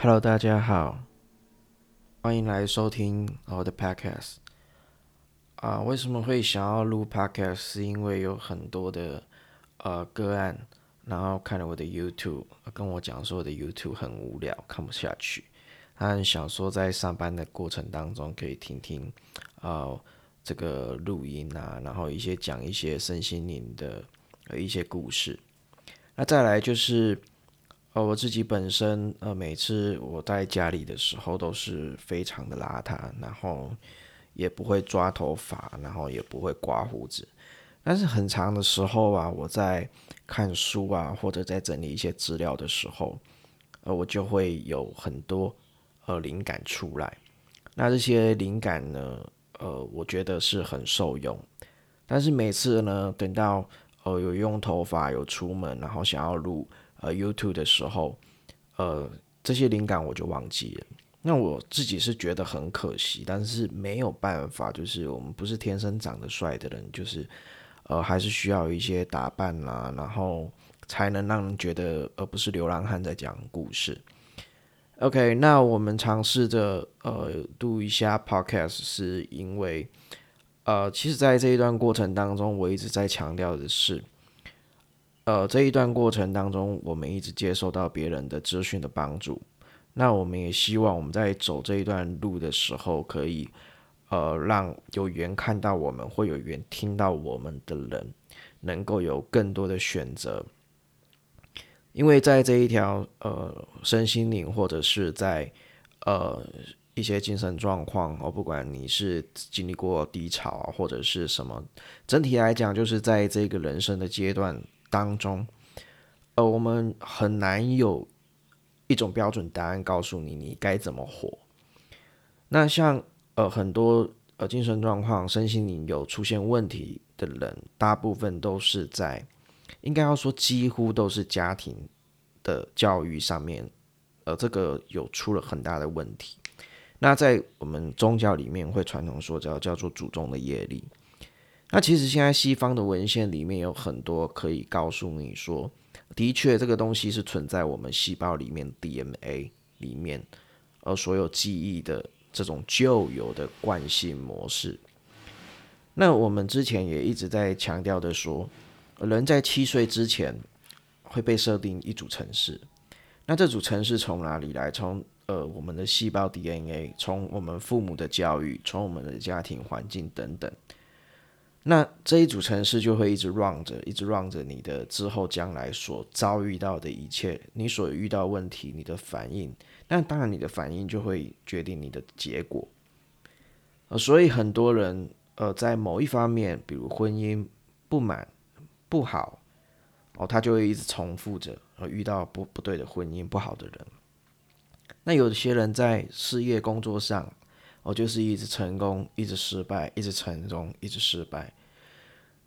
Hello，大家好，欢迎来收听我的 Podcast。啊，为什么会想要录 Podcast？是因为有很多的呃个案，然后看了我的 YouTube，跟我讲说我的 YouTube 很无聊，看不下去。他很想说在上班的过程当中可以听听啊这个录音啊，然后一些讲一些身心灵的呃一些故事。那再来就是。呃，我自己本身，呃，每次我在家里的时候都是非常的邋遢，然后也不会抓头发，然后也不会刮胡子。但是很长的时候啊，我在看书啊，或者在整理一些资料的时候，呃，我就会有很多呃灵感出来。那这些灵感呢，呃，我觉得是很受用。但是每次呢，等到呃有用头发，有出门，然后想要录。呃，YouTube 的时候，呃，这些灵感我就忘记了。那我自己是觉得很可惜，但是没有办法，就是我们不是天生长得帅的人，就是呃，还是需要一些打扮啦，然后才能让人觉得，而不是流浪汉在讲故事。OK，那我们尝试着呃录一下 Podcast，是因为呃，其实在这一段过程当中，我一直在强调的是。呃，这一段过程当中，我们一直接受到别人的资讯的帮助。那我们也希望我们在走这一段路的时候，可以呃让有缘看到我们，会有缘听到我们的人，能够有更多的选择。因为在这一条呃身心灵，或者是在呃一些精神状况，哦，不管你是经历过低潮或者是什么，整体来讲，就是在这个人生的阶段。当中，呃，我们很难有一种标准答案告诉你你该怎么活。那像呃很多呃精神状况、身心灵有出现问题的人，大部分都是在应该要说几乎都是家庭的教育上面，呃，这个有出了很大的问题。那在我们宗教里面会传统说叫叫做祖宗的业力。那其实现在西方的文献里面有很多可以告诉你说，的确这个东西是存在我们细胞里面 DNA 里面，而所有记忆的这种旧有的惯性模式。那我们之前也一直在强调的说，人在七岁之前会被设定一组程式。那这组程式从哪里来？从呃我们的细胞 DNA，从我们父母的教育，从我们的家庭环境等等。那这一组程式就会一直 run 着，一直 run 着你的之后将来所遭遇到的一切，你所遇到问题，你的反应，那当然你的反应就会决定你的结果。呃，所以很多人呃在某一方面，比如婚姻不满不好，哦，他就会一直重复着，呃，遇到不不对的婚姻不好的人。那有些人在事业工作上，哦，就是一直成功，一直失败，一直成功，一直失败。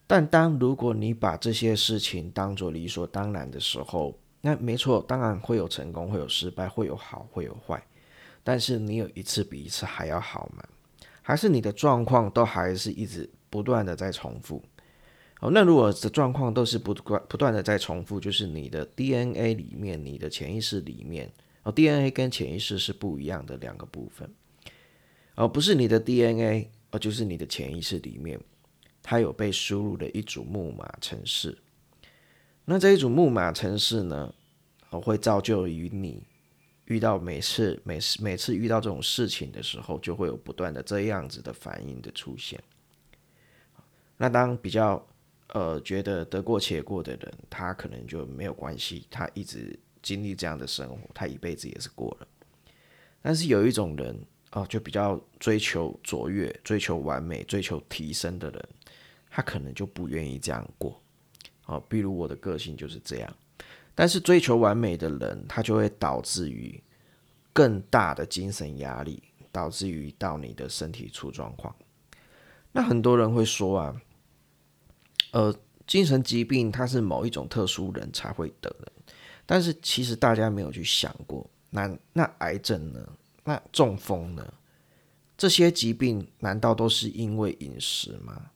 但当如果你把这些事情当做理所当然的时候，那没错，当然会有成功，会有失败，会有好，会有坏。但是你有一次比一次还要好吗？还是你的状况都还是一直不断的在重复？哦，那如果的状况都是不断不断的在重复，就是你的 DNA 里面，你的潜意识里面，哦，DNA 跟潜意识是不一样的两个部分，而不是你的 DNA，而就是你的潜意识里面。它有被输入的一组木马程式，那这一组木马程式呢，会造就于你遇到每次、每次、每次遇到这种事情的时候，就会有不断的这样子的反应的出现。那当比较呃觉得得过且过的人，他可能就没有关系，他一直经历这样的生活，他一辈子也是过了。但是有一种人哦，就比较追求卓越、追求完美、追求提升的人。他可能就不愿意这样过，哦，比如我的个性就是这样。但是追求完美的人，他就会导致于更大的精神压力，导致于到你的身体出状况。那很多人会说啊，呃，精神疾病它是某一种特殊人才会得的，但是其实大家没有去想过，那那癌症呢？那中风呢？这些疾病难道都是因为饮食吗？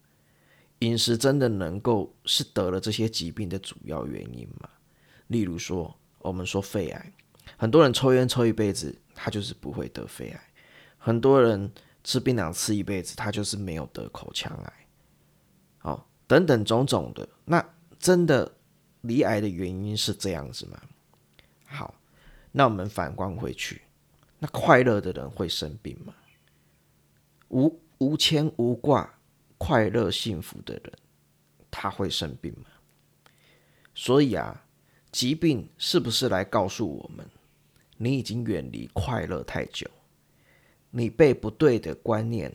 饮食真的能够是得了这些疾病的主要原因吗？例如说，我们说肺癌，很多人抽烟抽一辈子，他就是不会得肺癌；很多人吃槟榔吃一辈子，他就是没有得口腔癌。哦，等等种种的，那真的离癌的原因是这样子吗？好，那我们反观回去，那快乐的人会生病吗？无无牵无挂、快乐幸福的人，他会生病吗？所以啊，疾病是不是来告诉我们，你已经远离快乐太久，你被不对的观念，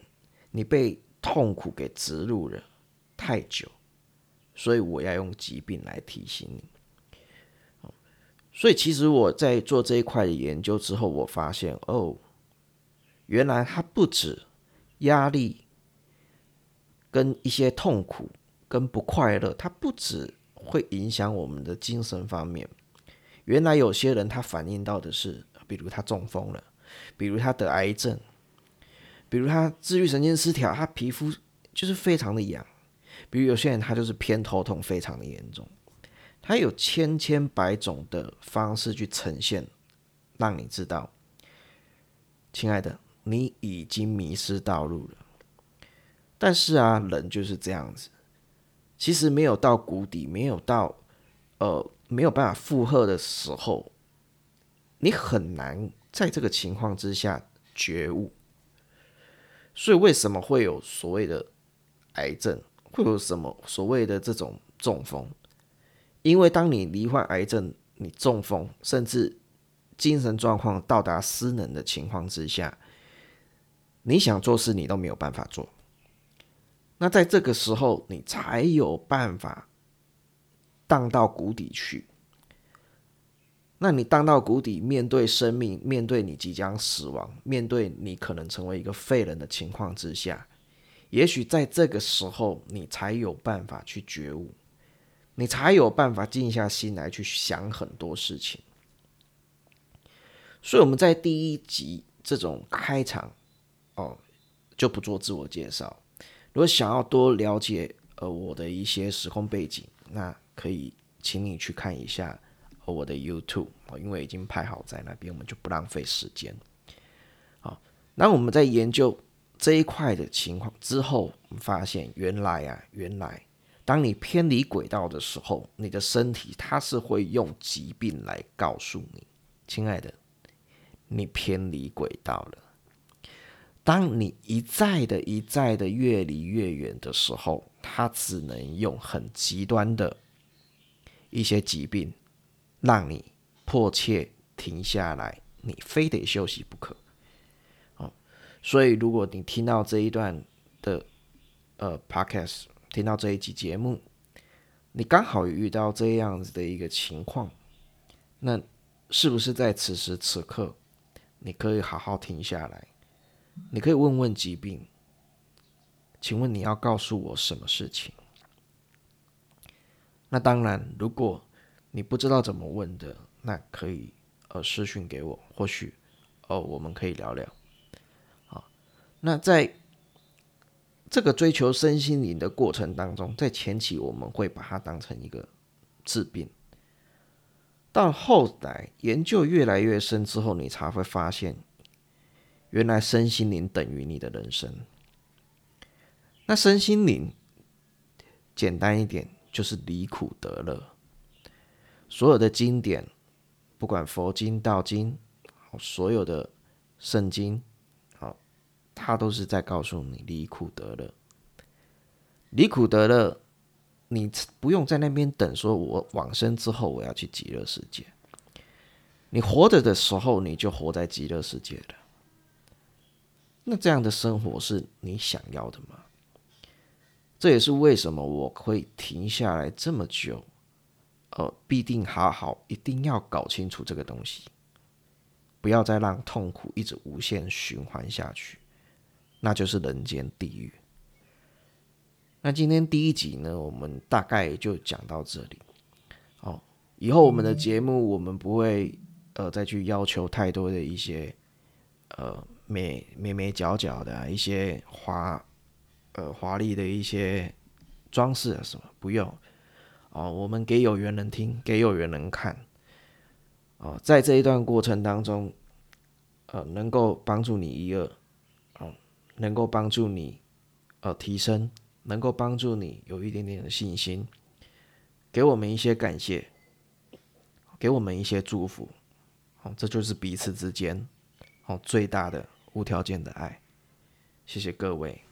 你被痛苦给植入了太久，所以我要用疾病来提醒你。所以其实我在做这一块的研究之后，我发现哦，原来它不止。压力跟一些痛苦跟不快乐，它不止会影响我们的精神方面。原来有些人他反映到的是，比如他中风了，比如他得癌症，比如他自律神经失调，他皮肤就是非常的痒。比如有些人他就是偏头痛非常的严重，他有千千百种的方式去呈现，让你知道，亲爱的。你已经迷失道路了，但是啊，人就是这样子，其实没有到谷底，没有到呃没有办法负荷的时候，你很难在这个情况之下觉悟。所以为什么会有所谓的癌症，会有什么所谓的这种中风？因为当你罹患癌症、你中风，甚至精神状况到达失能的情况之下。你想做事，你都没有办法做。那在这个时候，你才有办法荡到谷底去。那你荡到谷底，面对生命，面对你即将死亡，面对你可能成为一个废人的情况之下，也许在这个时候，你才有办法去觉悟，你才有办法静下心来去想很多事情。所以我们在第一集这种开场。哦，就不做自我介绍。如果想要多了解呃我的一些时空背景，那可以请你去看一下我的 YouTube，因为已经拍好在那边，我们就不浪费时间。好，那我们在研究这一块的情况之后，我们发现原来啊，原来当你偏离轨道的时候，你的身体它是会用疾病来告诉你，亲爱的，你偏离轨道了。当你一再的、一再的越离越远的时候，它只能用很极端的一些疾病，让你迫切停下来，你非得休息不可。哦，所以如果你听到这一段的呃 podcast，听到这一集节目，你刚好遇到这样子的一个情况，那是不是在此时此刻，你可以好好停下来？你可以问问疾病，请问你要告诉我什么事情？那当然，如果你不知道怎么问的，那可以呃私讯给我，或许哦我们可以聊聊。好，那在这个追求身心灵的过程当中，在前期我们会把它当成一个治病，到后来研究越来越深之后，你才会发现。原来身心灵等于你的人生。那身心灵简单一点，就是离苦得乐。所有的经典，不管佛经、道经，所有的圣经，他都是在告诉你离苦得乐。离苦得乐，你不用在那边等，说我往生之后我要去极乐世界。你活着的时候，你就活在极乐世界了。那这样的生活是你想要的吗？这也是为什么我会停下来这么久，呃，必定好好一定要搞清楚这个东西，不要再让痛苦一直无限循环下去，那就是人间地狱。那今天第一集呢，我们大概就讲到这里。哦，以后我们的节目我们不会呃再去要求太多的一些呃。美美美角角的一些华呃华丽的一些装饰啊什么不用哦，我们给有缘人听，给有缘人看哦，在这一段过程当中，呃，能够帮助你一二，能够帮助你呃提升，能够帮助你有一点点的信心，给我们一些感谢，给我们一些祝福，好，这就是彼此之间，好最大的无条件的爱。谢谢各位。